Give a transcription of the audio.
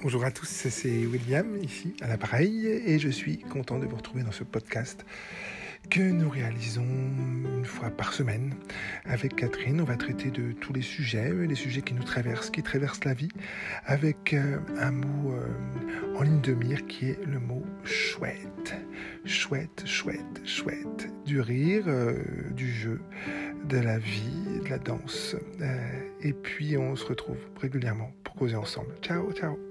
Bonjour à tous, c'est William ici à l'appareil et je suis content de vous retrouver dans ce podcast que nous réalisons une fois par semaine avec Catherine. On va traiter de tous les sujets, les sujets qui nous traversent, qui traversent la vie, avec euh, un mot euh, en ligne de mire qui est le mot chouette. Chouette, chouette, chouette. Du rire, euh, du jeu, de la vie, de la danse. et puis on se retrouve régulièrement pour causer ensemble. Ciao, ciao.